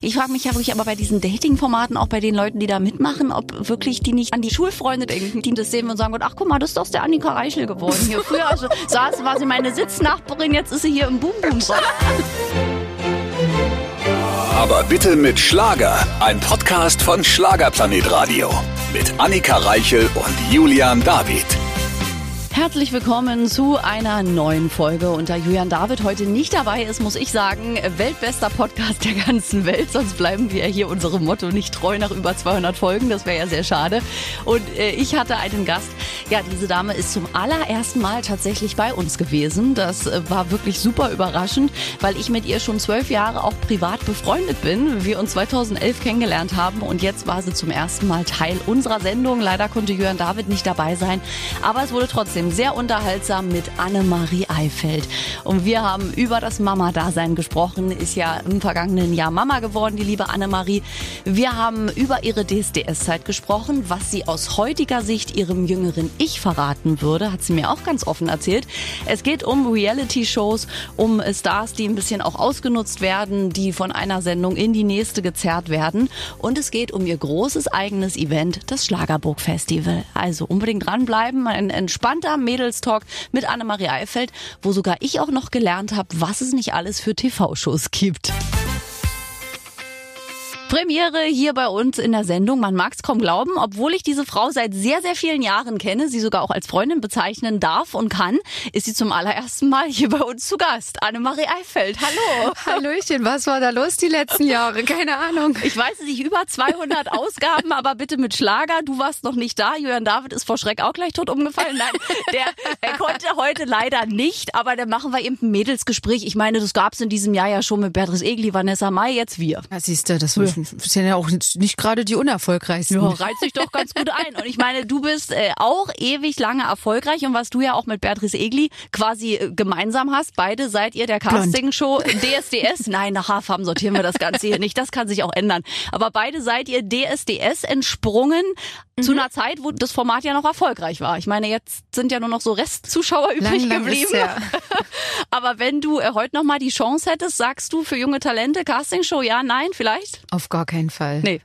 Ich frage mich ja wirklich aber bei diesen Dating-Formaten, auch bei den Leuten, die da mitmachen, ob wirklich die nicht an die Schulfreunde denken, die das sehen und sagen, ach guck mal, das ist doch der Annika Reichel geworden. Hier früher also, saß, war sie meine Sitznachbarin, jetzt ist sie hier im Boom Boom. Aber bitte mit Schlager. Ein Podcast von Schlagerplanet Radio. Mit Annika Reichel und Julian David. Herzlich willkommen zu einer neuen Folge. Und da Julian David heute nicht dabei ist, muss ich sagen, weltbester Podcast der ganzen Welt. Sonst bleiben wir hier unserem Motto nicht treu nach über 200 Folgen. Das wäre ja sehr schade. Und äh, ich hatte einen Gast. Ja, diese Dame ist zum allerersten Mal tatsächlich bei uns gewesen. Das äh, war wirklich super überraschend, weil ich mit ihr schon zwölf Jahre auch privat befreundet bin. Wir uns 2011 kennengelernt haben und jetzt war sie zum ersten Mal Teil unserer Sendung. Leider konnte Julian David nicht dabei sein, aber es wurde trotzdem sehr unterhaltsam mit Annemarie Eifeld. Und wir haben über das Mama-Dasein gesprochen. Ist ja im vergangenen Jahr Mama geworden, die liebe Annemarie. Wir haben über ihre DSDS-Zeit gesprochen, was sie aus heutiger Sicht ihrem jüngeren Ich verraten würde, hat sie mir auch ganz offen erzählt. Es geht um Reality-Shows, um Stars, die ein bisschen auch ausgenutzt werden, die von einer Sendung in die nächste gezerrt werden. Und es geht um ihr großes eigenes Event, das Schlagerburg Festival. Also unbedingt dranbleiben, ein entspannter Mädelstalk mit Annemarie Eifeld, wo sogar ich auch noch gelernt habe, was es nicht alles für TV-Shows gibt. Premiere hier bei uns in der Sendung. Man mag es kaum glauben, obwohl ich diese Frau seit sehr, sehr vielen Jahren kenne, sie sogar auch als Freundin bezeichnen darf und kann, ist sie zum allerersten Mal hier bei uns zu Gast. Annemarie Eifeld, hallo. Hallöchen, was war da los die letzten Jahre? Keine Ahnung. Ich weiß nicht, über 200 Ausgaben, aber bitte mit Schlager. Du warst noch nicht da. Julian David ist vor Schreck auch gleich tot umgefallen. Nein, der, der konnte heute leider nicht, aber dann machen wir eben ein Mädelsgespräch. Ich meine, das gab es in diesem Jahr ja schon mit Beatrice Egli, Vanessa Mai, jetzt wir. Ja, siehst du, das ja sind ja auch nicht gerade die unerfolgreichsten. Ja, reizt sich doch ganz gut ein. Und ich meine, du bist äh, auch ewig lange erfolgreich und was du ja auch mit Beatrice Egli quasi äh, gemeinsam hast, beide seid ihr der Castingshow DSDS. Nein, nach Haarfarben sortieren wir das Ganze hier nicht. Das kann sich auch ändern. Aber beide seid ihr DSDS entsprungen mhm. zu einer Zeit, wo das Format ja noch erfolgreich war. Ich meine, jetzt sind ja nur noch so Restzuschauer übrig lang, lang geblieben. Ja. Aber wenn du äh, heute noch mal die Chance hättest, sagst du für junge Talente Castingshow ja, nein, vielleicht? Auf gar keinen Fall. Nee.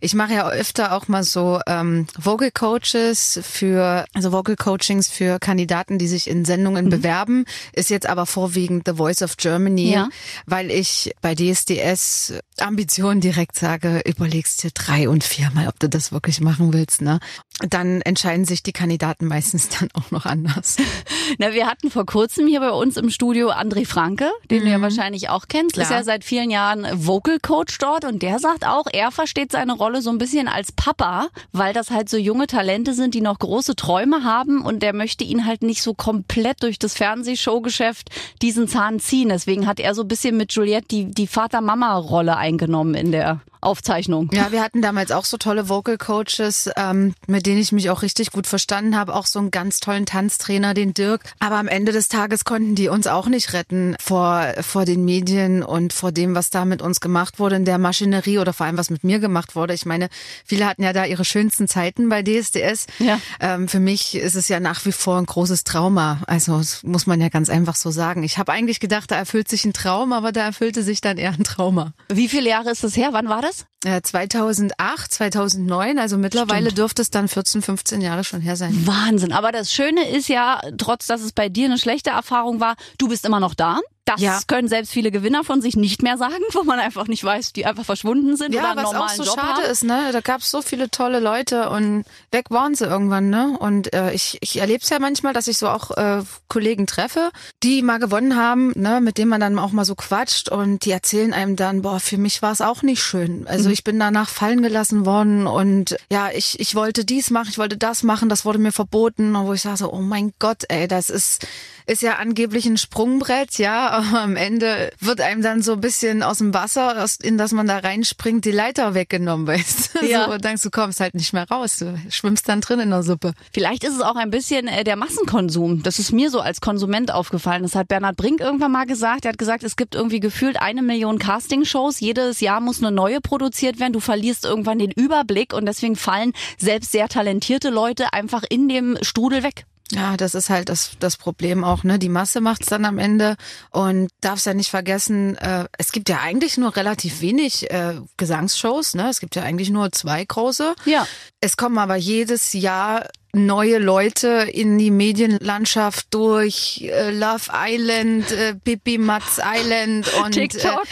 Ich mache ja öfter auch mal so ähm, Vocal Coaches für, also Vocal Coachings für Kandidaten, die sich in Sendungen mhm. bewerben. Ist jetzt aber vorwiegend The Voice of Germany, ja. weil ich bei DSDS Ambitionen direkt sage, überlegst dir drei und viermal, ob du das wirklich machen willst. Ne? Dann entscheiden sich die Kandidaten meistens dann auch noch anders. Na, wir hatten vor kurzem hier bei uns im Studio André Franke, den mhm. du ja mhm. wahrscheinlich auch kennst. Klar. Ist ja seit vielen Jahren Vocal Coach dort und der sagt auch, er versteht versteht seine Rolle so ein bisschen als Papa, weil das halt so junge Talente sind, die noch große Träume haben und der möchte ihn halt nicht so komplett durch das Fernsehshowgeschäft diesen Zahn ziehen. Deswegen hat er so ein bisschen mit Juliette die, die Vater-Mama-Rolle eingenommen in der Aufzeichnung. Ja, wir hatten damals auch so tolle Vocal Coaches, ähm, mit denen ich mich auch richtig gut verstanden habe. Auch so einen ganz tollen Tanztrainer, den Dirk. Aber am Ende des Tages konnten die uns auch nicht retten vor, vor den Medien und vor dem, was da mit uns gemacht wurde in der Maschinerie oder vor allem, was mit mir gemacht wurde. Ich meine, viele hatten ja da ihre schönsten Zeiten bei DSDS. Ja. Ähm, für mich ist es ja nach wie vor ein großes Trauma. Also das muss man ja ganz einfach so sagen. Ich habe eigentlich gedacht, da erfüllt sich ein Traum, aber da erfüllte sich dann eher ein Trauma. Wie viele Jahre ist das her? Wann war das? Das? 2008, 2009, also mittlerweile Stimmt. dürfte es dann 14, 15 Jahre schon her sein. Wahnsinn. Aber das Schöne ist ja, trotz dass es bei dir eine schlechte Erfahrung war, du bist immer noch da. Das ja. können selbst viele Gewinner von sich nicht mehr sagen, wo man einfach nicht weiß, die einfach verschwunden sind ja, oder einen was normalen auch so Job schade haben. ist, ne? Da gab es so viele tolle Leute und weg waren sie irgendwann, ne? Und äh, ich, ich erlebe es ja manchmal, dass ich so auch äh, Kollegen treffe, die mal gewonnen haben, ne, mit denen man dann auch mal so quatscht und die erzählen einem dann, boah, für mich war es auch nicht schön. Also mhm. ich bin danach fallen gelassen worden und ja, ich, ich wollte dies machen, ich wollte das machen, das wurde mir verboten, und wo ich sage so, oh mein Gott, ey, das ist ist ja angeblich ein Sprungbrett, ja, aber am Ende wird einem dann so ein bisschen aus dem Wasser, in das man da reinspringt, die Leiter weggenommen, weißt du? Ja. So, und denkst, du kommst halt nicht mehr raus, du schwimmst dann drin in der Suppe. Vielleicht ist es auch ein bisschen äh, der Massenkonsum. Das ist mir so als Konsument aufgefallen. Das hat Bernhard Brink irgendwann mal gesagt. Er hat gesagt, es gibt irgendwie gefühlt eine Million Castingshows. Jedes Jahr muss eine neue produziert werden. Du verlierst irgendwann den Überblick und deswegen fallen selbst sehr talentierte Leute einfach in dem Strudel weg. Ja, das ist halt das, das Problem auch, ne? Die Masse macht's dann am Ende und darfst ja nicht vergessen, äh, es gibt ja eigentlich nur relativ wenig äh, Gesangsshows, ne? Es gibt ja eigentlich nur zwei große. Ja. Es kommen aber jedes Jahr neue Leute in die Medienlandschaft durch äh, Love Island, äh, Bibi Matz Island und TikTok.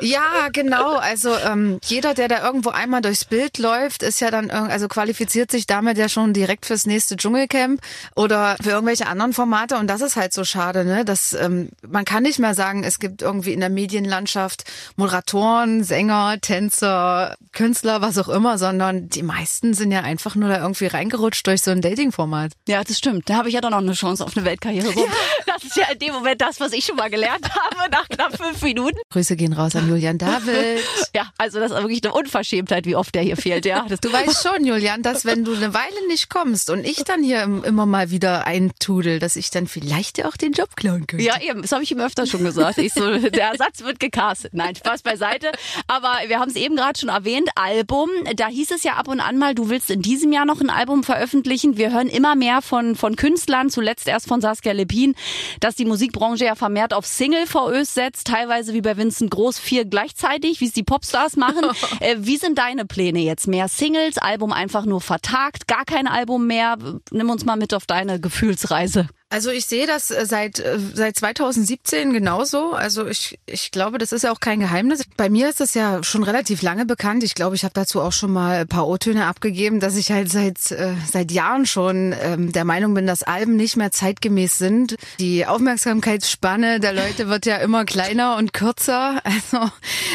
Äh, ja, genau. Also ähm, jeder, der da irgendwo einmal durchs Bild läuft, ist ja dann also qualifiziert sich damit ja schon direkt fürs nächste Dschungelcamp oder für irgendwelche anderen Formate und das ist halt so schade, ne? Dass ähm, man kann nicht mehr sagen, es gibt irgendwie in der Medienlandschaft Moderatoren, Sänger, Tänzer, Künstler, was auch immer, sondern die meisten sind ja einfach nur da irgendwie reingerutscht durch so ein Dating-Format. Ja, das stimmt. Da habe ich ja doch noch eine Chance auf eine Weltkarriere. So. Das ist ja in dem Moment das, was ich schon mal gelernt habe nach knapp fünf Minuten. Grüße gehen raus an Julian David. Ja, also das ist wirklich eine Unverschämtheit, wie oft der hier fehlt. Ja, das, Du weißt schon, Julian, dass wenn du eine Weile nicht kommst und ich dann hier im- immer mal wieder eintudel, dass ich dann vielleicht dir auch den Job klauen könnte. Ja, eben, das habe ich ihm öfter schon gesagt. Ich so, der Ersatz wird gecastet. Nein, Spaß beiseite. Aber wir haben es eben gerade schon erwähnt, Album. Da hieß es ja ab und an mal, du willst in diesem Jahr noch ein Album veröffentlichen. Wir hören immer mehr von, von Künstlern, zuletzt erst von Saskia Lepin, dass die Musikbranche ja vermehrt auf Single-VÖs setzt, teilweise wie bei Vincent Groß vier gleichzeitig, wie es die Popstars machen. äh, wie sind deine Pläne jetzt? Mehr Singles, Album einfach nur vertagt, gar kein Album mehr? Nimm uns mal mit auf deine Gefühlsreise. Also ich sehe das äh, seit äh, seit 2017 genauso. Also ich ich glaube, das ist ja auch kein Geheimnis. Bei mir ist das ja schon relativ lange bekannt. Ich glaube, ich habe dazu auch schon mal ein paar O-Töne abgegeben, dass ich halt seit äh, seit Jahren schon ähm, der Meinung bin, dass Alben nicht mehr zeitgemäß sind. Die Aufmerksamkeitsspanne der Leute wird ja immer kleiner und kürzer. Also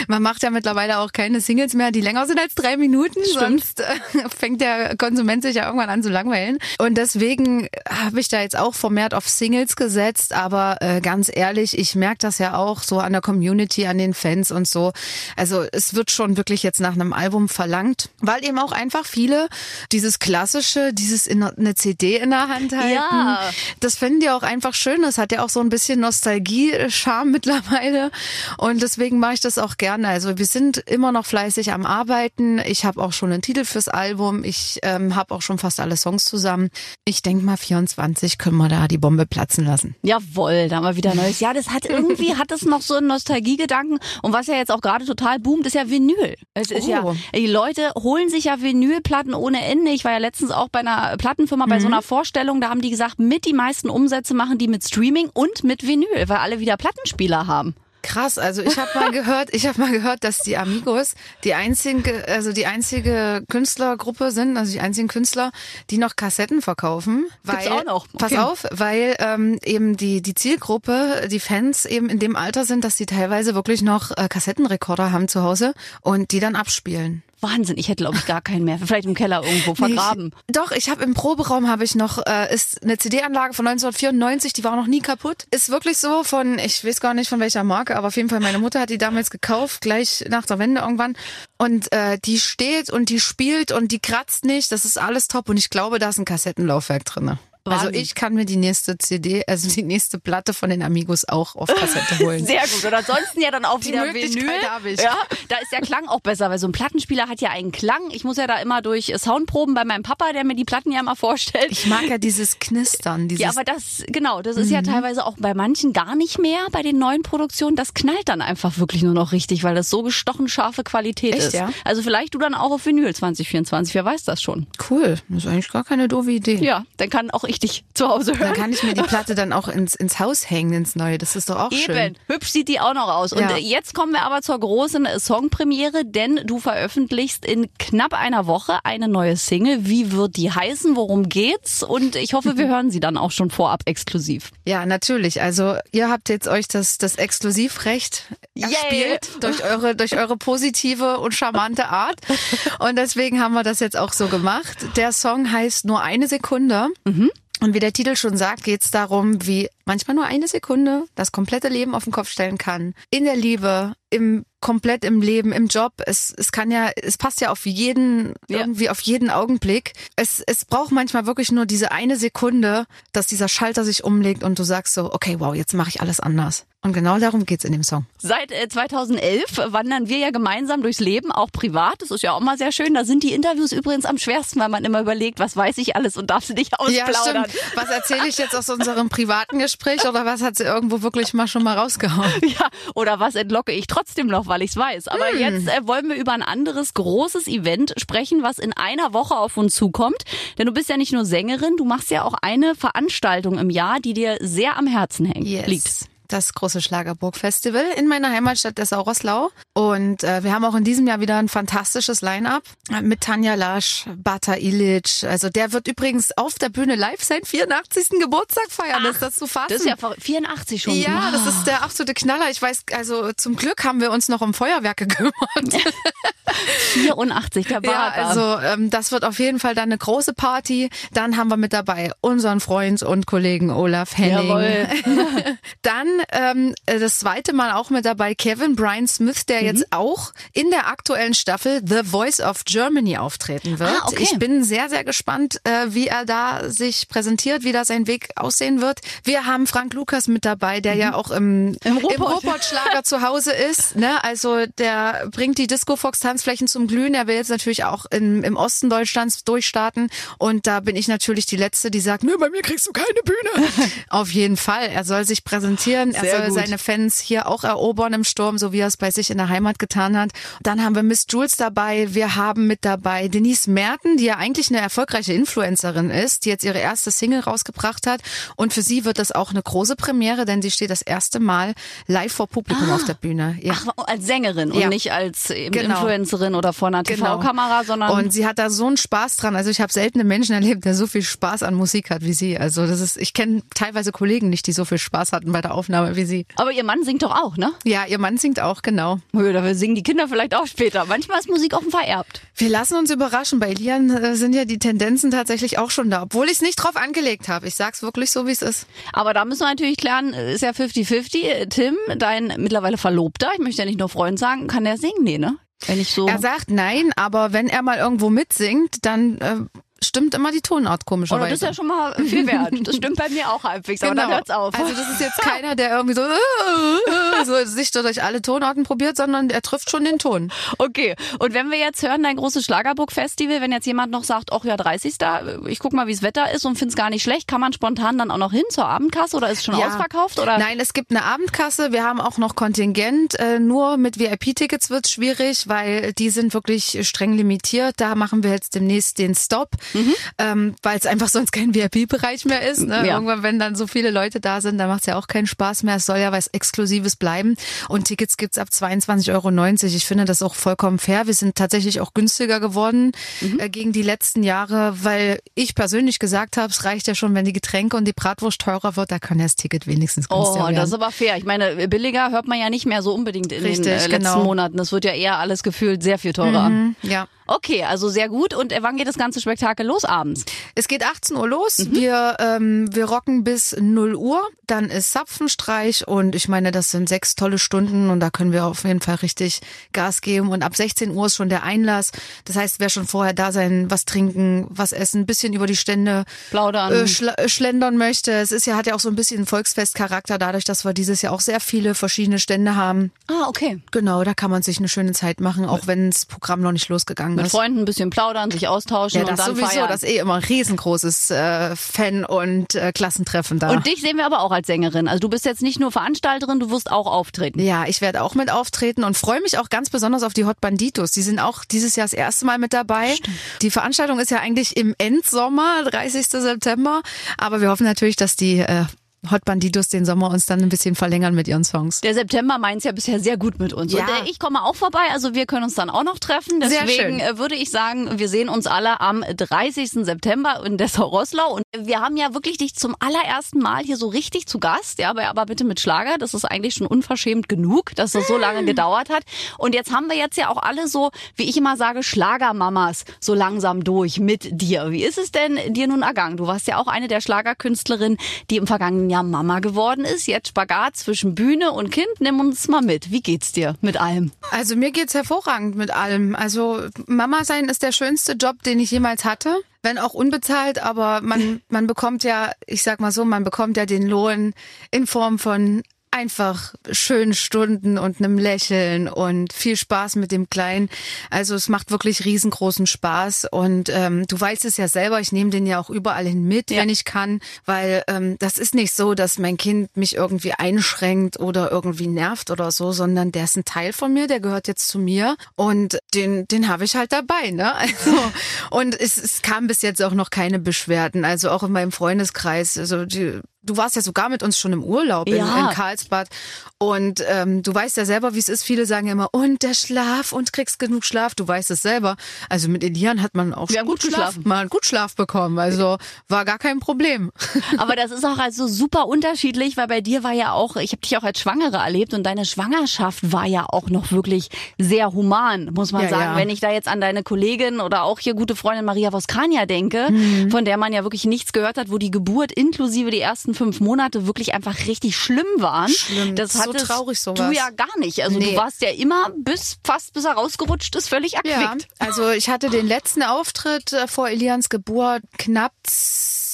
man macht ja mittlerweile auch keine Singles mehr, die länger sind als drei Minuten. Sonst äh, fängt der Konsument sich ja irgendwann an zu langweilen. Und deswegen habe ich da jetzt auch vermehrt auf Singles gesetzt. Aber äh, ganz ehrlich, ich merke das ja auch so an der Community, an den Fans und so. Also es wird schon wirklich jetzt nach einem Album verlangt, weil eben auch einfach viele dieses klassische, dieses in eine CD in der Hand halten. Ja. Das finden die auch einfach schön. Das hat ja auch so ein bisschen Nostalgie-Charme mittlerweile. Und deswegen mache ich das auch gerne. Also wir sind immer noch fleißig am Arbeiten. Ich habe auch schon einen Titel fürs Album. Ich ähm, habe auch schon fast alle Songs zusammen. Ich denke mal, 24 können wir da die Bombe platzen lassen. Jawohl, da haben wir wieder Neues. Ja, das hat irgendwie, hat es noch so einen Nostalgiegedanken. Und was ja jetzt auch gerade total boomt, ist ja Vinyl. Es ist Oh. ja, die Leute holen sich ja Vinylplatten ohne Ende. Ich war ja letztens auch bei einer Plattenfirma bei so einer Vorstellung, da haben die gesagt, mit die meisten Umsätze machen die mit Streaming und mit Vinyl, weil alle wieder Plattenspieler haben. Krass, also ich habe mal gehört, ich habe mal gehört, dass die Amigos die einzige, also die einzige Künstlergruppe sind, also die einzigen Künstler, die noch Kassetten verkaufen. Weil, Gibt's auch noch? Pass Okay. auf, weil ähm, eben die die Zielgruppe, die Fans eben in dem Alter sind, dass sie teilweise wirklich noch äh, Kassettenrekorder haben zu Hause und die dann abspielen. Wahnsinn, ich hätte glaube ich gar keinen mehr. Vielleicht im Keller irgendwo vergraben. Ich, doch, ich habe im Proberaum habe ich noch äh, ist eine CD-Anlage von 1994, die war noch nie kaputt. Ist wirklich so von, ich weiß gar nicht von welcher Marke, aber auf jeden Fall meine Mutter hat die damals gekauft, gleich nach der Wende irgendwann. Und äh, die steht und die spielt und die kratzt nicht. Das ist alles top und ich glaube, da ist ein Kassettenlaufwerk drinne. Also Wahnsinn. ich kann mir die nächste CD, also die nächste Platte von den Amigos auch auf Kassette holen. Sehr gut. Und ansonsten ja dann auch Die wieder Möglichkeit Vinyl. habe ich. Ja, da ist der Klang auch besser, weil so ein Plattenspieler hat ja einen Klang. Ich muss ja da immer durch Soundproben bei meinem Papa, der mir die Platten ja mal vorstellt. Ich mag ja dieses Knistern, dieses ja, aber das, genau, das ist Mhm. ja teilweise auch bei manchen gar nicht mehr, bei den neuen Produktionen. Das knallt dann einfach wirklich nur noch richtig, weil das so gestochen scharfe Qualität Echt, ist. ja? Also vielleicht du dann auch auf Vinyl 2024, wer weiß das schon. cool. Das ist eigentlich gar keine doofe Idee. Ja, dann kann auch ich dich zu Hause hören. Dann kann ich mir die Platte dann auch ins, ins Haus hängen, ins Neue. Das ist doch auch schön. Eben, hübsch sieht die auch noch aus. Und Ja. äh, jetzt kommen wir aber zur großen Songpremiere, denn du veröffentlichst in knapp einer Woche eine neue Single. Wie wird die heißen? Worum geht's? Und ich hoffe, wir hören sie dann auch schon vorab exklusiv. Ja, natürlich. Also ihr habt jetzt euch das, das Exklusivrecht erspielt durch eure, durch eure positive und charmante Art. Und deswegen haben wir das jetzt auch so gemacht. Der Song heißt Nur eine Sekunde. Und wie der Titel schon sagt, geht es darum, wie manchmal nur eine Sekunde das komplette Leben auf den Kopf stellen kann. In der Liebe, im komplett im Leben, im Job. Es, es kann ja, es passt ja auf jeden, Ja. irgendwie auf jeden Augenblick. Es, es braucht manchmal wirklich nur diese eine Sekunde, dass dieser Schalter sich umlegt und du sagst so, okay, wow, jetzt mache ich alles anders. Und genau darum geht's in dem Song. Seit äh, 2011 wandern wir ja gemeinsam durchs Leben, auch privat. Das ist ja auch mal sehr schön. Da sind die Interviews übrigens am schwersten, weil man immer überlegt, was weiß ich alles und darf sie nicht ausplaudern. Was erzähle ich jetzt aus unserem privaten Gespräch oder was hat sie irgendwo wirklich mal schon mal rausgehauen? Ja, oder was entlocke ich trotzdem noch, weil ich es weiß. Aber Hm. jetzt äh, wollen wir über ein anderes großes Event sprechen, was in einer Woche auf uns zukommt. Denn du bist ja nicht nur Sängerin, du machst ja auch eine Veranstaltung im Jahr, die dir sehr am Herzen hängt, liegt. Das große Schlagerburg-Festival in meiner Heimatstadt Dessau-Rosslau. Und äh, wir haben auch in diesem Jahr wieder ein fantastisches Line-up mit Tanja Lasch, Bata Ilic. Also der wird übrigens auf der Bühne live seinen 84. Geburtstag feiern. ist das zu fassen? Das ist ja ver- 84 schon. ja, das ist der absolute Knaller. Ich weiß, also zum Glück haben wir uns noch um Feuerwerke gekümmert. 84, der Ja, Bart. also ähm, das wird auf jeden Fall dann eine große Party. Dann haben wir mit dabei unseren Freund und Kollegen Olaf Henning. Jawohl. dann ähm, das zweite Mal auch mit dabei Kevin Brian Smith, der Mhm. jetzt auch in der aktuellen Staffel The Voice of Germany auftreten wird. Ah, okay. Ich bin sehr, sehr gespannt, äh, wie er da sich präsentiert, wie da sein Weg aussehen wird. Wir haben Frank Lukas mit dabei, der ja auch im, Mhm. Im Ruhrpott. Ruhrpott-Schlager zu Hause ist. Ne? Also der bringt die Disco-Fox-Tanzflächen zum Glühen. Er will jetzt natürlich auch in, im Osten Deutschlands durchstarten. Und da bin ich natürlich die Letzte, die sagt, nö, bei mir kriegst du keine Bühne. Auf jeden Fall. Er soll sich präsentieren. Sehr er soll gut. seine Fans hier auch erobern im Sturm, so wie er es bei sich in der Heimat getan hat. Dann haben wir Miss Jules dabei. Wir haben mit dabei Denise Merten, die ja eigentlich eine erfolgreiche Influencerin ist, die jetzt ihre erste Single rausgebracht hat. Und für sie wird das auch eine große Premiere, denn sie steht das erste Mal live vor Publikum auf der Bühne. Ja. Ach, als Sängerin und Ja. nicht als eben Genau. Influencerin oder vor einer Genau. TV-Kamera, sondern Und sie hat da so einen Spaß dran. Also ich habe selten einen Menschen erlebt, der so viel Spaß an Musik hat wie sie. Also das ist, ich kenne teilweise Kollegen nicht, die so viel Spaß hatten bei der Aufnahme wie sie. aber ihr Mann singt doch auch, ne? Ja, ihr Mann singt auch, genau. Da singen die Kinder vielleicht auch später. Manchmal ist Musik auch vererbt. Wir lassen uns überraschen. Bei Elian äh, sind ja die Tendenzen tatsächlich auch schon da, obwohl ich es nicht drauf angelegt habe. Ich sag's wirklich so, wie es ist. Aber da müssen wir natürlich klären, ist ja 50-50. Tim, dein mittlerweile Verlobter, ich möchte ja nicht nur Freund sagen, kann der singen? Nee, ne? Wenn ich so. Er sagt nein, aber wenn er mal irgendwo mitsingt, dann äh, stimmt immer die Tonart komischerweise. das ist ja schon mal viel wert. Das stimmt bei mir auch halbwegs, aber dann hört's auf. Also das ist jetzt keiner, der irgendwie so, so sich so durch alle Tonarten probiert, sondern er trifft schon den Ton. Okay, und wenn wir jetzt hören, dein großes Schlagerburg-Festival, wenn jetzt jemand noch sagt, ach ja, 30. Ich guck mal, wie das Wetter ist und find's gar nicht schlecht, kann man spontan dann auch noch hin zur Abendkasse oder ist es schon Ja. ausverkauft? Oder? Nein, es gibt eine Abendkasse. Wir haben auch noch Kontingent. Äh, nur mit VIP-Tickets wird's schwierig, weil die sind wirklich streng limitiert. Da machen wir jetzt demnächst den Stop, ähm, weil es einfach sonst kein VIP-Bereich mehr ist. Ne? Ja. Irgendwann, wenn dann so viele Leute da sind, dann macht's ja auch keinen Spaß mehr. Es soll ja was Exklusives bleiben. Und Tickets gibt's ab 22,90 Euro. Ich finde das auch vollkommen fair. Wir sind tatsächlich auch günstiger geworden äh, gegen die letzten Jahre, weil ich persönlich gesagt habe, es reicht ja schon, wenn die Getränke und die Bratwurst teurer wird, da kann ja das Ticket wenigstens günstiger Oh, werden. das ist aber fair. Ich meine, billiger hört man ja nicht mehr so unbedingt in Richtig, den äh, letzten genau. Monaten. Es wird ja eher alles gefühlt sehr viel teurer. Mhm, ja. Okay, also sehr gut. Und äh, wann geht das ganze Spektakel los abends? Es geht 18 Uhr los. Mhm. Wir, ähm, wir rocken bis 0 Uhr. Dann ist Zapfenstreich und ich meine, das sind sechs tolle Stunden und da können wir auf jeden Fall richtig Gas geben. Und ab 16 Uhr ist schon der Einlass. Das heißt, wer schon vorher da sein, was trinken, was essen, ein bisschen über die Stände Plaudern. äh, schla- äh, schlendern möchte. Es ist ja, hat ja auch so ein bisschen Volksfestcharakter, dadurch, dass wir dieses Jahr auch sehr viele verschiedene Stände haben. ah, okay. Genau, da kann man sich eine schöne Zeit machen, auch wenn das Programm noch nicht losgegangen Mit. Freunden ein bisschen plaudern, sich austauschen Ja, und das dann sowieso, feiern. das ist eh immer ein riesengroßes äh, Fan- und äh, Klassentreffen da. Und dich sehen wir aber auch als Sängerin. Also du bist jetzt nicht nur Veranstalterin, du wirst auch auftreten. ja, ich werde auch mit auftreten und freue mich auch ganz besonders auf die Hot Banditos. Die sind auch dieses Jahr das erste Mal mit dabei. Die Veranstaltung ist ja eigentlich im Endsommer, 30. September, aber wir hoffen natürlich, dass die äh, Hot Banditos den Sommer uns dann ein bisschen verlängern mit ihren Songs. Der September meint's ja bisher sehr gut mit uns. Ja. Und äh, ich komme auch vorbei, also wir können uns dann auch noch treffen. Sehr Deswegen schön. äh, würde ich sagen, wir sehen uns alle am 30. September in Dessau-Rosslau. Und wir haben ja wirklich dich zum allerersten Mal hier so richtig zu Gast. Ja, aber, aber bitte mit Schlager. Das ist eigentlich schon unverschämt genug, dass das so lange gedauert hat. Und jetzt haben wir jetzt ja auch alle so, wie ich immer sage, Schlagermamas so langsam durch mit dir. Wie ist es denn dir nun ergangen? Du warst ja auch eine der Schlagerkünstlerinnen, die im vergangenen ja Mama geworden ist, jetzt Spagat zwischen Bühne und Kind. Nimm uns mal mit. Wie geht's dir mit allem? Also mir geht's hervorragend mit allem. Also Mama sein ist der schönste Job, den ich jemals hatte. Wenn auch unbezahlt, aber man, man bekommt ja, ich sag mal so, man bekommt ja den Lohn in Form von einfach schönen Stunden und einem Lächeln und viel Spaß mit dem Kleinen. Also es macht wirklich riesengroßen Spaß und ähm, du weißt es ja selber, ich nehme den ja auch überall hin mit, ja. wenn ich kann, weil ähm, das ist nicht so, dass mein Kind mich irgendwie einschränkt oder irgendwie nervt oder so, sondern der ist ein Teil von mir, der gehört jetzt zu mir und den, den habe ich halt dabei, ne? Also und es, es kam bis jetzt auch noch keine Beschwerden, also auch in meinem Freundeskreis, also die du warst ja sogar mit uns schon im Urlaub in, ja. in Karlsbad und ähm, du weißt ja selber, wie es ist. Viele sagen immer, und der Schlaf und kriegst genug Schlaf. Du weißt es selber. Also mit Elian hat man auch Wir gut Schlaf, mal gut Schlaf bekommen. Also war gar kein Problem. Aber das ist auch also super unterschiedlich, weil bei dir war ja auch, ich habe dich auch als Schwangere erlebt und deine Schwangerschaft war ja auch noch wirklich sehr human, muss man ja, sagen. Ja. Wenn ich da jetzt an deine Kollegin oder auch hier gute Freundin Maria Voskania denke, mhm. von der man ja wirklich nichts gehört hat, wo die Geburt inklusive die ersten fünf Monate wirklich einfach richtig schlimm waren. Schlimm. Das hat so traurig sowas. Du ja gar nicht. Also nee. du warst ja immer bis fast bis er rausgerutscht ist, völlig erquickt. Ja, also ich hatte den letzten Auftritt äh, vor Elians Geburt knapp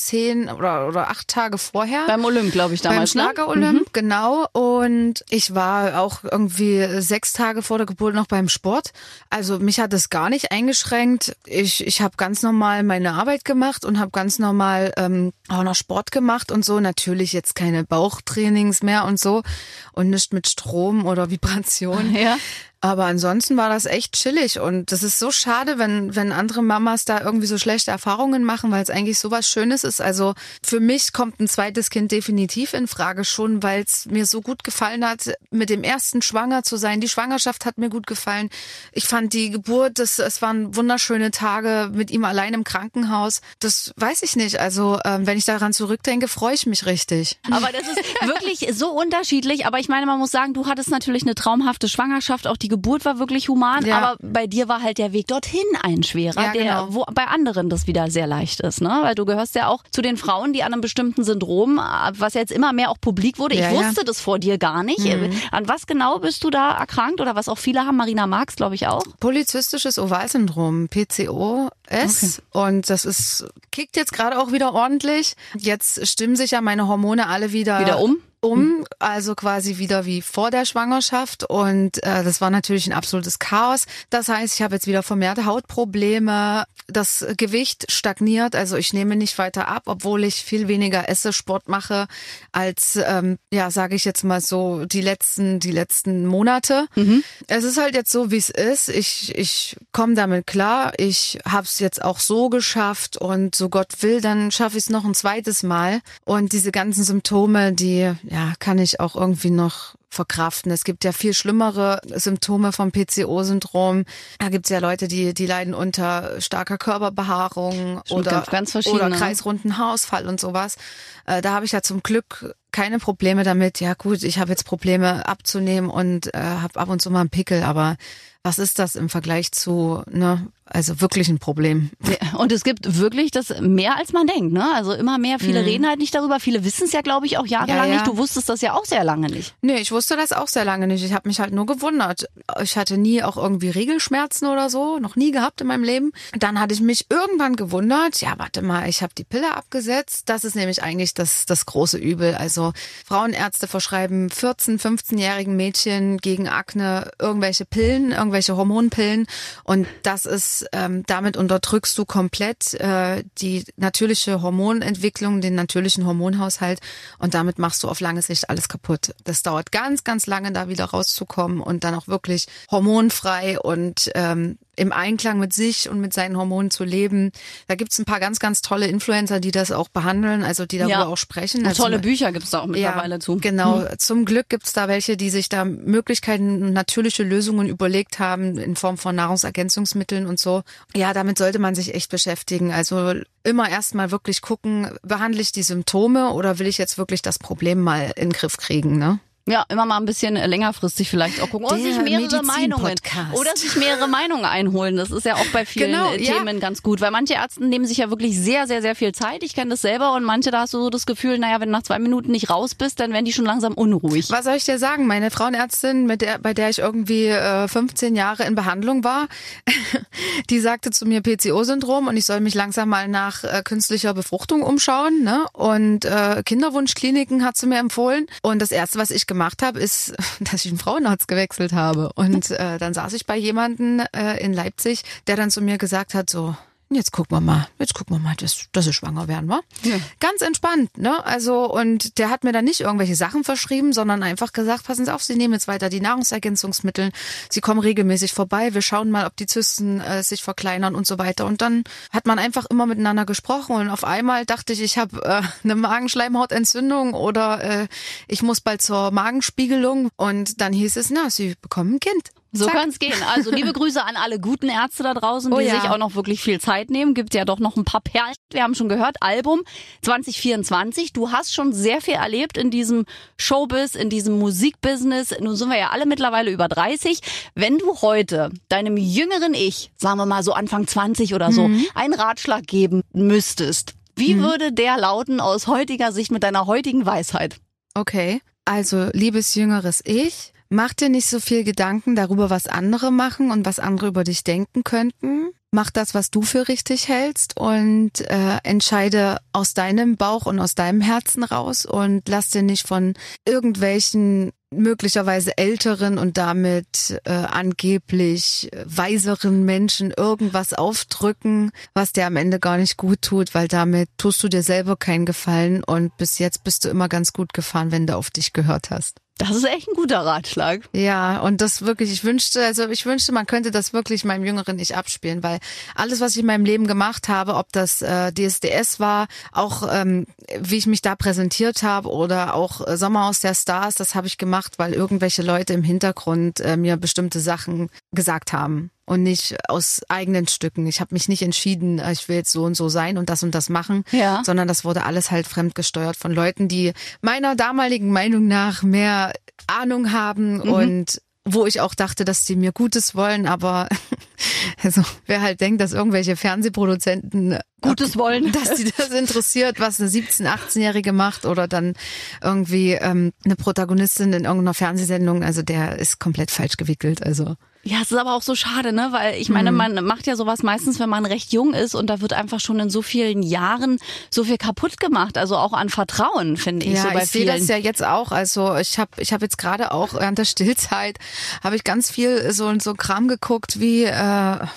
zehn oder, oder acht Tage vorher. Beim Olymp, glaube ich, damals. Beim Schlager Olymp, mhm. genau. Und ich war auch irgendwie sechs Tage vor der Geburt noch beim Sport. Also mich hat es gar nicht eingeschränkt. Ich, ich habe ganz normal meine Arbeit gemacht und habe ganz normal ähm, auch noch Sport gemacht und so. Natürlich jetzt keine Bauchtrainings mehr und so und nicht mit Strom oder Vibration. Ja. Aber ansonsten war das echt chillig und das ist so schade, wenn, wenn andere Mamas da irgendwie so schlechte Erfahrungen machen, weil es eigentlich so was Schönes ist. Also für mich kommt ein zweites Kind definitiv in Frage schon, weil es mir so gut gefallen hat, mit dem ersten schwanger zu sein. Die Schwangerschaft hat mir gut gefallen. Ich fand die Geburt, das, es waren wunderschöne Tage mit ihm allein im Krankenhaus. Das weiß ich nicht. Also ähm, wenn ich daran zurückdenke, freue ich mich richtig. Aber das ist wirklich so unterschiedlich. Aber ich meine, man muss sagen, du hattest natürlich eine traumhafte Schwangerschaft, auch die die Geburt war wirklich human, ja. aber bei dir war halt der Weg dorthin ein schwerer, ja, der, genau. wo bei anderen das wieder sehr leicht ist, ne? Weil du gehörst ja auch zu den Frauen, die an einem bestimmten Syndrom, was jetzt immer mehr auch publik wurde. Ja, ich wusste das vor dir gar nicht. Mhm. An was genau bist du da erkrankt oder was auch viele haben? Marina Marx, glaube ich auch. Polizistisches Ovalsyndrom, PCOS. Okay. Und das ist, kickt jetzt gerade auch wieder ordentlich. Jetzt stimmen sich ja meine Hormone alle wieder. Wieder um? Um, also quasi wieder wie vor der Schwangerschaft. Und äh, das war natürlich ein absolutes Chaos. Das heißt, ich habe jetzt wieder vermehrte Hautprobleme. Das Gewicht stagniert, also ich nehme nicht weiter ab, obwohl ich viel weniger esse, Sport mache, als ähm, ja, sage ich jetzt mal so die letzten die letzten Monate. Mhm. Es ist halt jetzt so, wie es ist. Ich ich komme damit klar. Ich habe es jetzt auch so geschafft und so Gott will, dann schaffe ich es noch ein zweites Mal. Und diese ganzen Symptome, die ja, kann ich auch irgendwie noch verkraften. Es gibt ja viel schlimmere Symptome vom PCO-Syndrom. Da gibt es ja Leute, die, die leiden unter starker Körperbehaarung oder, ganz, ganz oder kreisrunden Haarausfall und sowas. Äh, da habe ich ja zum Glück keine Probleme damit. Ja gut, ich habe jetzt Probleme abzunehmen und äh, habe ab und zu mal einen Pickel, aber was ist das im Vergleich zu, ne, also wirklich ein Problem. Und es gibt wirklich das mehr als man denkt, ne? Also immer mehr, viele mhm. reden halt nicht darüber. Viele wissen es ja, glaube ich, auch jahrelang ja, ja. nicht. Du wusstest das ja auch sehr lange nicht. Nee, ich wusste das auch sehr lange nicht. Ich habe mich halt nur gewundert. Ich hatte nie auch irgendwie Regelschmerzen oder so, noch nie gehabt in meinem Leben. Dann hatte ich mich irgendwann gewundert, ja, warte mal, ich habe die Pille abgesetzt. Das ist nämlich eigentlich das, das große Übel. Also Frauenärzte verschreiben 14-, 15-jährigen Mädchen gegen Akne irgendwelche Pillen, irgendwelche Hormonpillen. Und das ist ähm, damit unterdrückst du komplett äh, die natürliche Hormonentwicklung, den natürlichen Hormonhaushalt und damit machst du auf lange Sicht alles kaputt. Das dauert ganz, ganz lange, da wieder rauszukommen und dann auch wirklich hormonfrei und ähm, im Einklang mit sich und mit seinen Hormonen zu leben. Da gibt's ein paar ganz, ganz tolle Influencer, die das auch behandeln, also die darüber ja. auch sprechen. Also, tolle Bücher gibt's da auch mittlerweile ja, zu. Genau. Hm. Zum Glück gibt's da welche, die sich da Möglichkeiten, natürliche Lösungen überlegt haben in Form von Nahrungsergänzungsmitteln und so. Ja, damit sollte man sich echt beschäftigen. Also immer erstmal wirklich gucken, behandle ich die Symptome oder will ich jetzt wirklich das Problem mal in den Griff kriegen, ne? Ja, immer mal ein bisschen längerfristig vielleicht auch gucken. Oder Der sich mehrere Meinungen. Oder sich mehrere Meinungen einholen. Das ist ja auch bei vielen Genau, äh, ja. Themen ganz gut. Weil manche Ärzte nehmen sich ja wirklich sehr, sehr, sehr viel Zeit. Ich kenne das selber und manche, da hast du so das Gefühl, naja, wenn du nach zwei Minuten nicht raus bist, dann werden die schon langsam unruhig. Was soll ich dir sagen? Meine Frauenärztin, mit der, bei der ich irgendwie äh, 15 Jahre in Behandlung war, die sagte zu mir PCO-Syndrom und ich soll mich langsam mal nach äh, künstlicher Befruchtung umschauen. Ne? Und äh, Kinderwunschkliniken hat sie mir empfohlen. Und das Erste, was ich gemacht habe, ist, dass ich einen Frauenarzt gewechselt habe. Und äh, dann saß ich bei jemanden äh, in Leipzig, der dann zu mir gesagt hat, so, Jetzt gucken wir mal, jetzt gucken wir mal, dass, dass sie schwanger werden, wa? Ja. Ganz entspannt, ne? Also, und der hat mir dann nicht irgendwelche Sachen verschrieben, sondern einfach gesagt, passen Sie auf, Sie nehmen jetzt weiter die Nahrungsergänzungsmittel, Sie kommen regelmäßig vorbei, wir schauen mal, ob die Zysten äh, sich verkleinern und so weiter. Und dann hat man einfach immer miteinander gesprochen und auf einmal dachte ich, ich habe äh, eine Magenschleimhautentzündung oder äh, ich muss bald zur Magenspiegelung und dann hieß es, na, Sie bekommen ein Kind. So kann es gehen. Also liebe Grüße an alle guten Ärzte da draußen, die Oh ja. sich auch noch wirklich viel Zeit nehmen. Gibt ja doch noch ein paar Perlen. Wir haben schon gehört, Album 2024. Du hast schon sehr viel erlebt in diesem Showbiz, in diesem Musikbusiness. Nun sind wir ja alle mittlerweile über 30. Wenn du heute deinem jüngeren Ich, sagen wir mal so Anfang 20 oder so, Mhm. einen Ratschlag geben müsstest, wie würde der lauten aus heutiger Sicht mit deiner heutigen Weisheit? Okay, also liebes jüngeres Ich, mach dir nicht so viel Gedanken darüber, was andere machen und was andere über dich denken könnten. Mach das, was du für richtig hältst und äh, entscheide aus deinem Bauch und aus deinem Herzen raus und lass dir nicht von irgendwelchen möglicherweise älteren und damit äh, angeblich weiseren Menschen irgendwas aufdrücken, was dir am Ende gar nicht gut tut, weil damit tust du dir selber keinen Gefallen und bis jetzt bist du immer ganz gut gefahren, wenn du auf dich gehört hast. Das ist echt ein guter Ratschlag. Ja, und das wirklich, ich wünschte, also ich wünschte, man könnte das wirklich meinem Jüngeren nicht abspielen, weil alles, was ich in meinem Leben gemacht habe, ob das äh, DSDS war, auch ähm, wie ich mich da präsentiert habe oder auch äh, Sommerhaus der Stars, das habe ich gemacht, weil irgendwelche Leute im Hintergrund äh, mir bestimmte Sachen gesagt haben und nicht aus eigenen Stücken. Ich habe mich nicht entschieden, äh, ich will jetzt so und so sein und das und das machen, Ja. sondern das wurde alles halt fremdgesteuert von Leuten, die meiner damaligen Meinung nach mehr Ahnung haben Mhm. und wo ich auch dachte, dass die mir Gutes wollen, aber also wer halt denkt, dass irgendwelche Fernsehproduzenten Gutes wollen. dass die das interessiert, was eine 17-, 18-Jährige macht oder dann irgendwie ähm, eine Protagonistin in irgendeiner Fernsehsendung, also der ist komplett falsch gewickelt. Also Ja, es ist aber auch so schade, ne? Weil ich meine, man macht ja sowas meistens, wenn man recht jung ist und da wird einfach schon in so vielen Jahren so viel kaputt gemacht. Also auch an Vertrauen, finde ich, ja, so bei ich sehe das ja jetzt auch. Also ich habe ich hab jetzt gerade auch während der Stillzeit habe ich ganz viel so so Kram geguckt wie äh,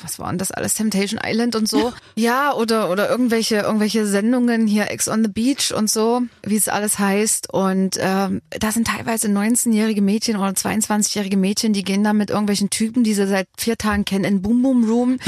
was war denn das alles Temptation Island und so. ja, oder oder irgendwelche irgendwelche Sendungen hier Ex on the Beach und so, wie es alles heißt und ähm, da sind teilweise 19-jährige Mädchen oder 22-jährige Mädchen, die gehen da mit irgendwelchen Typen, die sie seit vier Tagen kennen, in Boom Boom Room.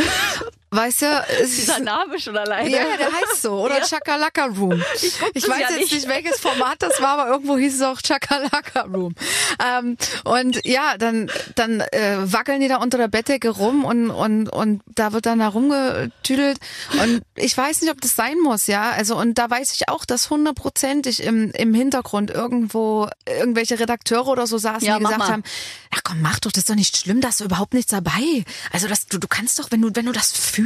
Weißt du, es Dieser Name schon alleine. ja, der heißt so. Oder Chakalaka Room. Ich, das weiß ja jetzt nicht. nicht. welches Format das war, aber irgendwo hieß es auch Chakalaka Room. Ähm, und ja, dann, dann äh, wackeln die da unter der Bettdecke rum und, und, und da wird dann da rumgetüdelt. Und ich weiß nicht, ob das sein muss, ja. Also, und da weiß ich auch, dass hundertprozentig im, im Hintergrund irgendwo irgendwelche Redakteure oder so saßen, Ja, die gesagt mal. haben, ja komm, mach doch, das ist doch nicht schlimm, da ist überhaupt nichts dabei. Also das, du, du kannst doch, wenn du, wenn du das fühlst,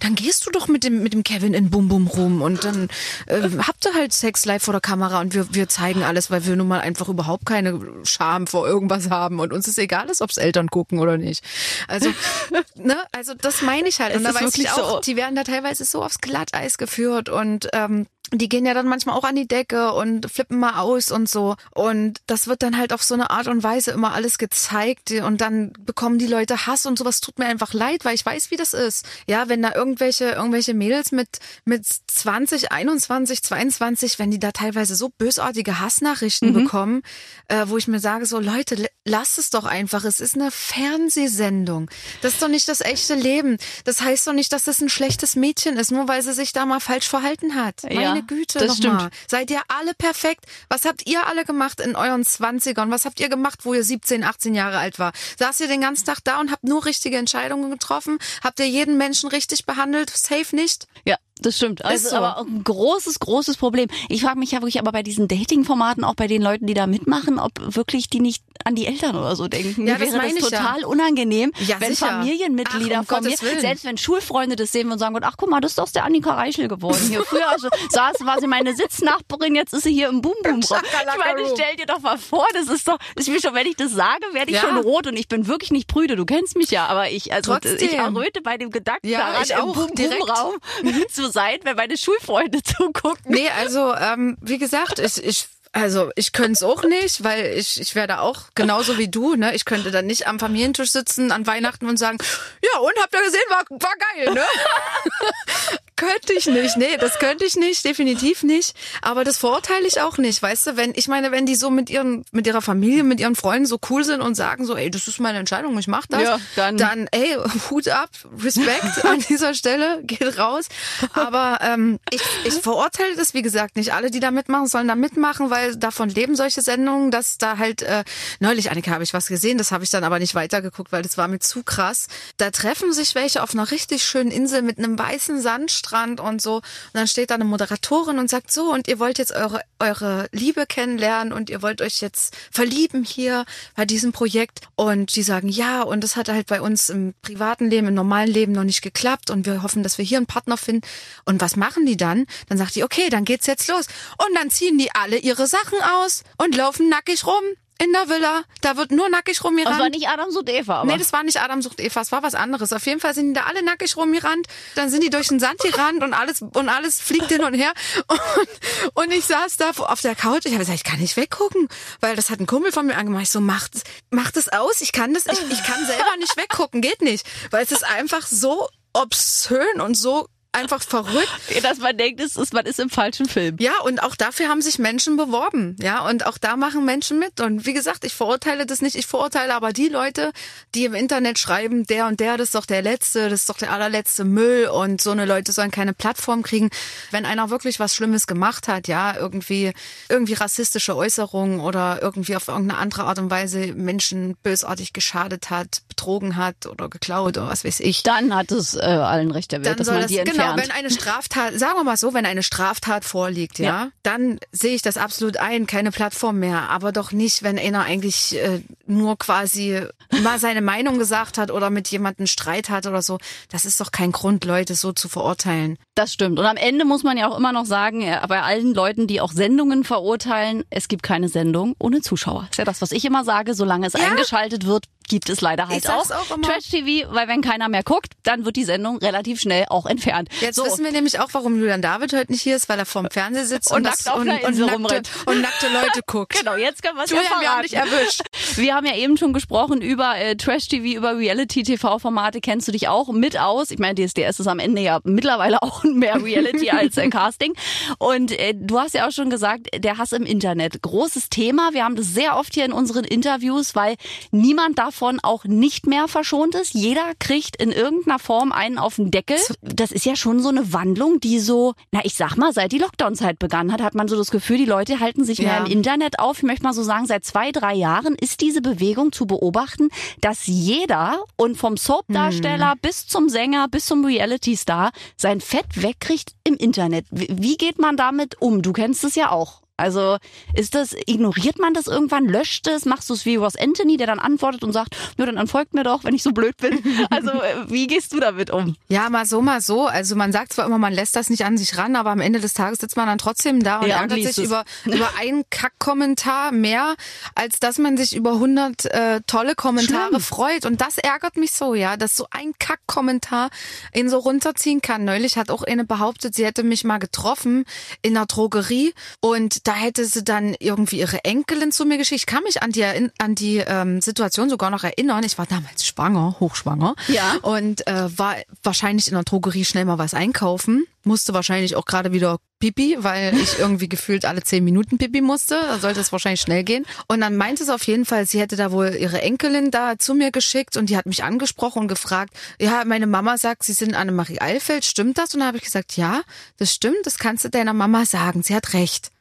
dann gehst du doch mit dem, mit dem Kevin in Bum Bum rum und dann äh, habt ihr halt Sex live vor der Kamera und wir, wir zeigen alles, weil wir nun mal einfach überhaupt keine Scham vor irgendwas haben und uns ist egal ist, ob's Eltern gucken oder nicht. Also, ne, also das meine ich halt. Es und da ist weiß ich auch, so. die werden da teilweise so aufs Glatteis geführt und ähm, die gehen ja dann manchmal auch an die Decke und flippen mal aus und so. Und das wird dann halt auf so eine Art und Weise immer alles gezeigt und dann bekommen die Leute Hass und sowas tut mir einfach leid, weil ich weiß, wie das ist. Ja, wenn da irgendwelche, irgendwelche Mädels mit, mit 20, 21, 22, wenn die da teilweise so bösartige Hassnachrichten bekommen, äh, wo ich mir sage, so Leute, lasst es doch einfach. Es ist eine Fernsehsendung. Das ist doch nicht das echte Leben. Das heißt doch nicht, dass das ein schlechtes Mädchen ist, nur weil sie sich da mal falsch verhalten hat. Ja, Meine Güte, das noch mal. stimmt. Seid ihr alle perfekt? Was habt ihr alle gemacht in euren Zwanzigern? Was habt ihr gemacht, wo ihr 17, 18 Jahre alt war? Saßt ihr den ganzen Tag da und habt nur richtige Entscheidungen getroffen? Habt ihr jeden Menschen richtig behandelt? Safe nicht? Ja, Das stimmt. Also so. aber ein großes, großes Problem. Ich frage mich ja wirklich aber bei diesen Dating-Formaten, auch bei den Leuten, die da mitmachen, ob wirklich die nicht an die Eltern oder so denken. Ja, Mir das wäre meine das ich ja. total unangenehm, Ja, wenn sicher. Familienmitglieder Ach, um von mir, Gottes Willen. selbst wenn Schulfreunde das sehen und sagen, ach guck mal, das ist doch der Annika Reichel geworden hier. Früher also, saß, war sie meine Sitznachbarin, jetzt ist sie hier im Boom Boom Raum. Ich meine, Room. stell dir doch mal vor, das ist doch, ist mir schon, wenn ich das sage, werde ich Ja. schon rot und ich bin wirklich nicht prüde. Du kennst mich ja, aber ich, also Trotzdem. ich erröte bei dem Gedanken daran, ich im auch, Boom Boom direkt. Raum zu sein, wenn meine Schulfreunde zugucken. Nee, also ähm, wie gesagt, ich, ich also ich könnte es auch nicht, weil ich, ich werde auch genauso wie du, ne? Ich könnte dann nicht am Familientisch sitzen an Weihnachten und sagen, ja und habt ihr gesehen, war, war geil, ne? könnte ich nicht, nee, das könnte ich nicht, definitiv nicht. Aber das verurteile ich auch nicht, weißt du, wenn, ich meine, wenn die so mit ihren, mit ihrer Familie, mit ihren Freunden so cool sind und sagen so, ey, das ist meine Entscheidung, ich mach das, Ja, dann- dann ey, Hut ab, Respekt an dieser Stelle, geht raus. Aber ähm, ich, ich verurteile das, wie gesagt, nicht. Alle, die da mitmachen, sollen da mitmachen, weil davon leben solche Sendungen, dass da halt, äh, neulich, Annika, habe ich was gesehen, das habe ich dann aber nicht weitergeguckt, weil das war mir zu krass. Da treffen sich welche auf einer richtig schönen Insel mit einem weißen Sandstrand und so. Und dann steht da eine Moderatorin und sagt so, und ihr wollt jetzt eure, eure Liebe kennenlernen und ihr wollt euch jetzt verlieben hier bei diesem Projekt. Und die sagen ja, und das hat halt bei uns im privaten Leben, im normalen Leben noch nicht geklappt und wir hoffen, dass wir hier einen Partner finden. Und was machen die dann? Dann sagt die, okay, dann geht's jetzt los. Und dann ziehen die alle ihre Sachen aus und laufen nackig rum in der Villa. Da wird nur nackig Das rumgerannt. war nicht Adam und Eva, aber. Nee, das war nicht Adam sucht Eva, es war was anderes. Auf jeden Fall sind die da alle nackig rumgerannt. Dann sind die durch den Sand gerannt und alles, und alles fliegt hin und her. Und, und ich saß da auf der Couch. Ich habe gesagt, ich kann nicht weggucken, weil das hat ein Kumpel von mir angemacht. Ich so, macht, macht es aus. Ich kann das, ich, ich kann selber nicht weggucken. Geht nicht. Weil es ist einfach so obszön und so einfach verrückt. dass man denkt, es ist, man ist im falschen Film. Ja, und auch dafür haben sich Menschen beworben. Ja, und auch da machen Menschen mit. Und wie gesagt, ich verurteile das nicht. Ich verurteile aber die Leute, die im Internet schreiben, der und der, das ist doch der letzte, das ist doch der allerletzte Müll und so eine Leute sollen keine Plattform kriegen. Wenn einer wirklich was Schlimmes gemacht hat, ja, irgendwie, irgendwie rassistische Äußerungen oder irgendwie auf irgendeine andere Art und Weise Menschen bösartig geschadet hat, betrogen hat oder geklaut oder was weiß ich Dann hat es äh, allen Recht der Welt, dass man das, die entfernt. genau, wenn eine Straftat, sagen wir mal so, wenn eine Straftat vorliegt, ja, Ja. dann sehe ich das absolut ein, keine Plattform mehr, aber doch nicht, wenn einer eigentlich äh, nur quasi mal seine Meinung gesagt hat oder mit jemandem Streit hat oder so. Das ist doch kein Grund, Leute so zu verurteilen. Das stimmt. Und am Ende muss man ja auch immer noch sagen, äh, bei allen Leuten, die auch Sendungen verurteilen, es gibt keine Sendung ohne Zuschauer. ist ja das, was ich immer sage. Solange es Ja. eingeschaltet wird, gibt es leider halt Ich sag's auch immer. Trash-TV, weil wenn keiner mehr guckt, dann wird die Sendung relativ schnell auch entfernt. Jetzt so. wissen wir nämlich auch, warum Julian David heute nicht hier ist, weil er vorm Fernseher sitzt Und und, nackt auf und, einer und, nackte, und nackte Leute guckt. Genau, jetzt können wir es ja wir haben dich erwischt. Wir haben ja eben schon gesprochen über äh, Trash-TV, über Reality-TV-Formate. Kennst du dich auch mit aus? Ich meine, DSDS ist am Ende ja mittlerweile auch mehr Reality als äh, Casting. Und äh, du hast ja auch schon gesagt, der Hass im Internet. Großes Thema. Wir haben das sehr oft hier in unseren Interviews, weil niemand davon auch nicht mehr verschont ist. Jeder kriegt in irgendeiner Form einen auf den Deckel. Das ist ja schon so eine Wandlung, die so, na ich sag mal, seit die Lockdown-Zeit begann hat, hat man so das Gefühl, die Leute halten sich mehr Ja. im Internet auf. Ich möchte mal so sagen, seit zwei, drei Jahren ist diese Bewegung zu beobachten, dass jeder und vom Soap-Darsteller Hm. bis zum Sänger, bis zum Reality-Star sein Fett wegkriegt im Internet. Wie wie geht man damit um? Du kennst es ja auch. Also ist das, ignoriert man das irgendwann, löscht es, machst du es wie Ross Anthony, der dann antwortet und sagt, ja, dann folgt mir doch, wenn ich so blöd bin. Also äh, wie gehst du damit um? Ja, mal so, mal so. Also man sagt zwar immer, man lässt das nicht an sich ran, aber am Ende des Tages sitzt man dann trotzdem da und Ja, ärgert sich über, über einen Kack-Kommentar mehr, als dass man sich über 100 äh, tolle Kommentare Schlimm. freut. Und das ärgert mich so, ja, dass so ein Kack-Kommentar ihn so runterziehen kann. Neulich hat auch eine behauptet, sie hätte mich mal getroffen in der Drogerie und da hätte sie dann irgendwie ihre Enkelin zu mir geschickt. Ich kann mich an die, an die ähm, Situation sogar noch erinnern. Ich war damals schwanger, hochschwanger. Ja. Und äh, war wahrscheinlich in der Drogerie schnell mal was einkaufen. Musste wahrscheinlich auch gerade wieder Pipi, weil ich irgendwie gefühlt alle zehn Minuten Pipi musste. Da sollte es wahrscheinlich schnell gehen. Und dann meinte sie auf jeden Fall, sie hätte da wohl ihre Enkelin da zu mir geschickt und die hat mich angesprochen und gefragt, ja, meine Mama sagt, sie sind Annemarie Eilfeld, stimmt das? Und da habe ich gesagt, ja, das stimmt, das kannst du deiner Mama sagen, sie hat recht.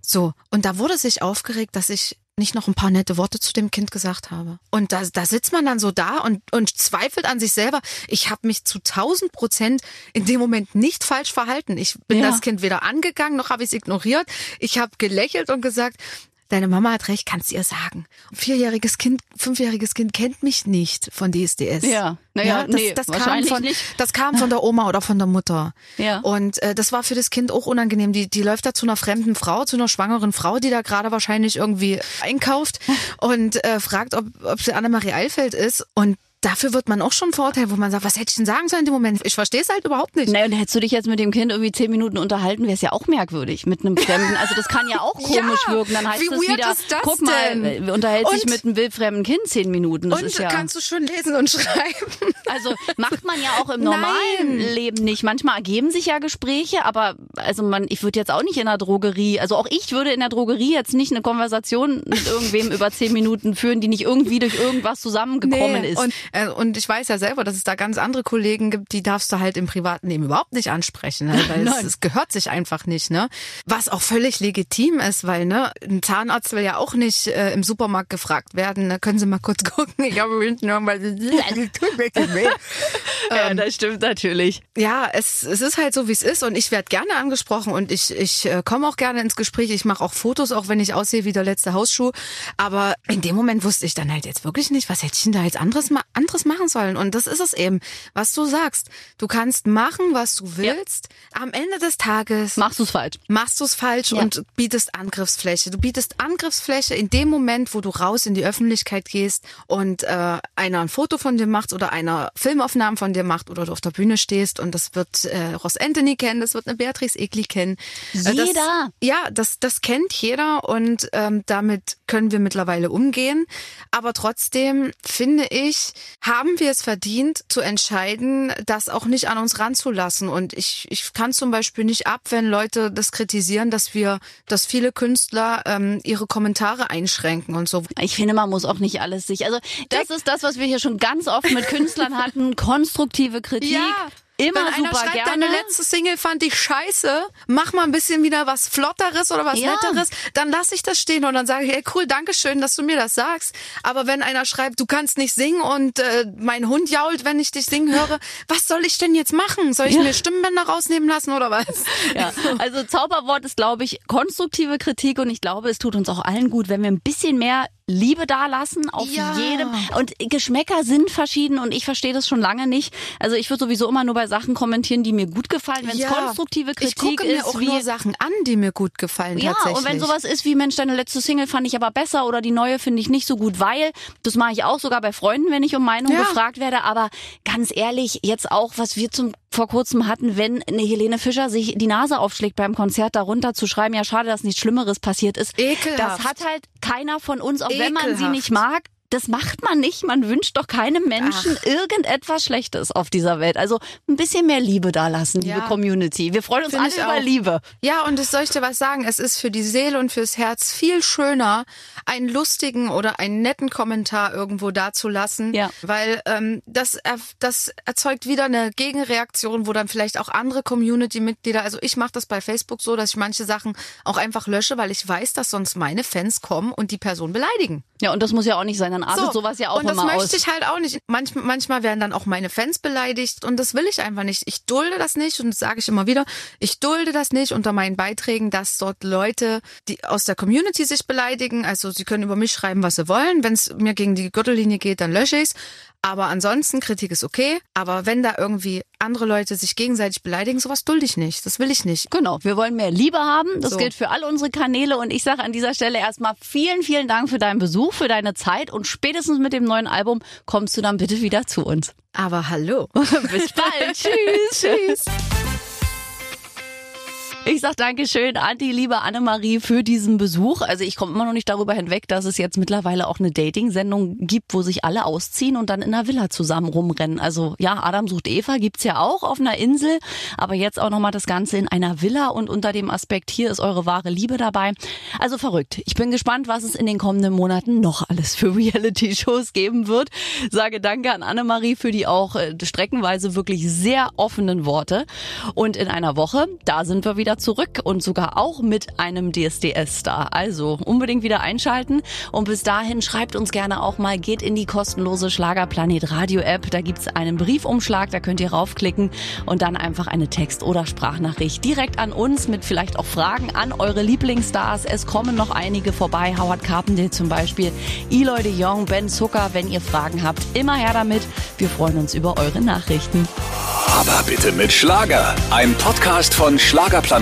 So, und da wurde sich aufgeregt, dass ich nicht noch ein paar nette Worte zu dem Kind gesagt habe. Und da, da sitzt man dann so da und, und zweifelt an sich selber. Ich habe mich zu 1000 Prozent in dem Moment nicht falsch verhalten. Ich bin Ja. das Kind weder angegangen, noch habe ich es ignoriert. Ich habe gelächelt und gesagt, deine Mama hat recht, kannst ihr sagen. Ein vierjähriges Kind, fünfjähriges Kind kennt mich nicht von DSDS. Ja. Naja, das, nee, das kam wahrscheinlich von, nicht. das kam von der Oma oder von der Mutter. Ja. Und äh, das war für das Kind auch unangenehm. Die, die läuft da zu einer fremden Frau, zu einer schwangeren Frau, die da gerade wahrscheinlich irgendwie einkauft und äh, fragt, ob, ob sie Annemarie Eilfeld ist. Und dafür wird man auch schon verurteilt, wo man sagt, was hätte ich denn sagen sollen in dem Moment? Ich verstehe es halt überhaupt nicht. Naja, und hättest du dich jetzt mit dem Kind irgendwie zehn Minuten unterhalten, wäre es ja auch merkwürdig mit einem Fremden. Also das kann ja auch komisch Ja, wirken. Dann heißt wie es wieder, ist das guck mal, denn? äh, unterhält sich mit einem wildfremden Kind zehn Minuten. Das und ist ja. kannst du schön lesen und schreiben. Also macht man ja auch im normalen Nein. Leben nicht. Manchmal ergeben sich ja Gespräche, aber also man, ich würde jetzt auch nicht in der Drogerie, also auch ich würde in der Drogerie jetzt nicht eine Konversation mit irgendwem über zehn Minuten führen, die nicht irgendwie durch irgendwas zusammengekommen ist. Und, und ich weiß ja selber, dass es da ganz andere Kollegen gibt, die darfst du halt im privaten Leben überhaupt nicht ansprechen, ne? weil es, es gehört sich einfach nicht, ne? Was auch völlig legitim ist, weil ne, ein Zahnarzt will ja auch nicht äh, im Supermarkt gefragt werden, ne? können Sie mal kurz gucken, ich habe hinten irgendwas, tut mir das ja, stimmt natürlich. Ja, es, es ist halt so, wie es ist und ich werde gerne angesprochen und ich, ich äh, komme auch gerne ins Gespräch. Ich mache auch Fotos, auch wenn ich aussehe wie der letzte Hausschuh. Aber in dem Moment wusste ich dann halt jetzt wirklich nicht, was hätte ich denn da jetzt anderes, ma anderes machen sollen. Und das ist es eben, was du sagst. Du kannst machen, was du willst. Am Ende des Tages Machst du es falsch? machst du es falsch Ja. und bietest Angriffsfläche. Du bietest Angriffsfläche in dem Moment, wo du raus in die Öffentlichkeit gehst und äh, einer ein Foto von dir macht oder einer Filmaufnahmen von dir macht oder du auf der Bühne stehst und das wird äh, Ross Anthony kennen, das wird eine Beatrice Egli kennen. Äh, Das, Jeder. ja, das, das kennt jeder und ähm, damit können wir mittlerweile umgehen. Aber trotzdem finde ich, haben wir es verdient zu entscheiden, das auch nicht an uns ranzulassen. Und ich, ich kann zum Beispiel nicht ab, wenn Leute das kritisieren, dass wir, dass viele Künstler ähm, ihre Kommentare einschränken und so. Ich finde, man muss auch nicht alles sich. Also das ist das, was wir hier schon ganz oft mit Künstlern hatten. Konstruktive Kritik. Immer Wenn einer super schreibt, gerne. deine letzte Single fand ich scheiße, mach mal ein bisschen wieder was Flotteres oder was Ja. Netteres, dann lass ich das stehen und dann sage ich, hey cool, danke schön, dass du mir das sagst. Aber wenn einer schreibt, du kannst nicht singen und äh, mein Hund jault, wenn ich dich singen höre, was soll ich denn jetzt machen? Soll ich Ja. mir Stimmbänder rausnehmen lassen oder was? Ja, also Zauberwort ist, glaube ich, konstruktive Kritik und ich glaube, es tut uns auch allen gut, wenn wir ein bisschen mehr Liebe dalassen auf Ja. jedem. Und Geschmäcker sind verschieden und ich verstehe das schon lange nicht. Also ich würde sowieso immer nur bei Sachen kommentieren, die mir gut gefallen. Wenn es konstruktive ich Kritik gucke mir ist, auch wie nur Sachen an, die mir gut gefallen ja, tatsächlich. und wenn sowas ist wie, Mensch, deine letzte Single fand ich aber besser oder die neue finde ich nicht so gut, weil, das mache ich auch sogar bei Freunden, wenn ich um Meinung Ja. gefragt werde, aber ganz ehrlich, jetzt auch, was wir zum vor kurzem hatten, wenn eine Helene Fischer sich die Nase aufschlägt beim Konzert darunter zu schreiben, ja schade, dass nichts Schlimmeres passiert ist. Ekelhaft. Das hat halt keiner von uns, auch wenn man sie Ekelhaft. nicht mag. Das macht man nicht. Man wünscht doch keinem Menschen irgendetwas Schlechtes auf dieser Welt. Also ein bisschen mehr Liebe da lassen, liebe Ja. Community. Wir freuen uns Find alle über auch. Liebe. Ja, und es soll ich dir was sagen, es ist für die Seele und fürs Herz viel schöner, einen lustigen oder einen netten Kommentar irgendwo dazulassen, Ja. weil ähm, das, das erzeugt wieder eine Gegenreaktion, wo dann vielleicht auch andere Community-Mitglieder, also ich mache das bei Facebook so, dass ich manche Sachen auch einfach lösche, weil ich weiß, dass sonst meine Fans kommen und die Person beleidigen. Ja, und das muss ja auch nicht sein. Dann artet sowas ja auch und das immer möchte aus. ich halt auch nicht. Manch, manchmal werden dann auch meine Fans beleidigt und das will ich einfach nicht. Ich dulde das nicht und das sage ich immer wieder. Ich dulde das nicht unter meinen Beiträgen, dass dort Leute, die aus der Community sich beleidigen. Also sie können über mich schreiben, was sie wollen. Wenn es mir gegen die Gürtellinie geht, dann lösche ich's. Aber ansonsten, Kritik ist okay. Aber wenn da irgendwie andere Leute sich gegenseitig beleidigen, sowas dulde ich nicht. Das will ich nicht. Genau, wir wollen mehr Liebe haben. Das So. gilt für all unsere Kanäle. Und ich sage an dieser Stelle erstmal vielen, vielen Dank für deinen Besuch, für deine Zeit. Und spätestens mit dem neuen Album kommst du dann bitte wieder zu uns. Aber hallo. Bis bald. Tschüss. Tschüss. Ich sag Dankeschön an die liebe Annemarie für diesen Besuch. Also ich komme immer noch nicht darüber hinweg, dass es jetzt mittlerweile auch eine Dating-Sendung gibt, wo sich alle ausziehen und dann in einer Villa zusammen rumrennen. Also ja, Adam sucht Eva gibt's ja auch auf einer Insel, aber jetzt auch nochmal das Ganze in einer Villa und unter dem Aspekt, hier ist eure wahre Liebe dabei. Also verrückt. Ich bin gespannt, was es in den kommenden Monaten noch alles für Reality-Shows geben wird. Sage danke an Annemarie für die auch äh, streckenweise wirklich sehr offenen Worte. Und in einer Woche, da sind wir wieder wieder zurück und sogar auch mit einem DSDS-Star. Also unbedingt wieder einschalten und bis dahin schreibt uns gerne auch mal, geht in die kostenlose Schlagerplanet Radio App. Da gibt's einen Briefumschlag, da könnt ihr raufklicken und dann einfach eine Text- oder Sprachnachricht direkt an uns mit vielleicht auch Fragen an eure Lieblingsstars. Es kommen noch einige vorbei, Howard Carpendale zum Beispiel, Eloy de Jong, Ben Zucker. Wenn ihr Fragen habt, immer her damit. Wir freuen uns über eure Nachrichten. Aber bitte mit Schlager. Ein Podcast von Schlagerplanet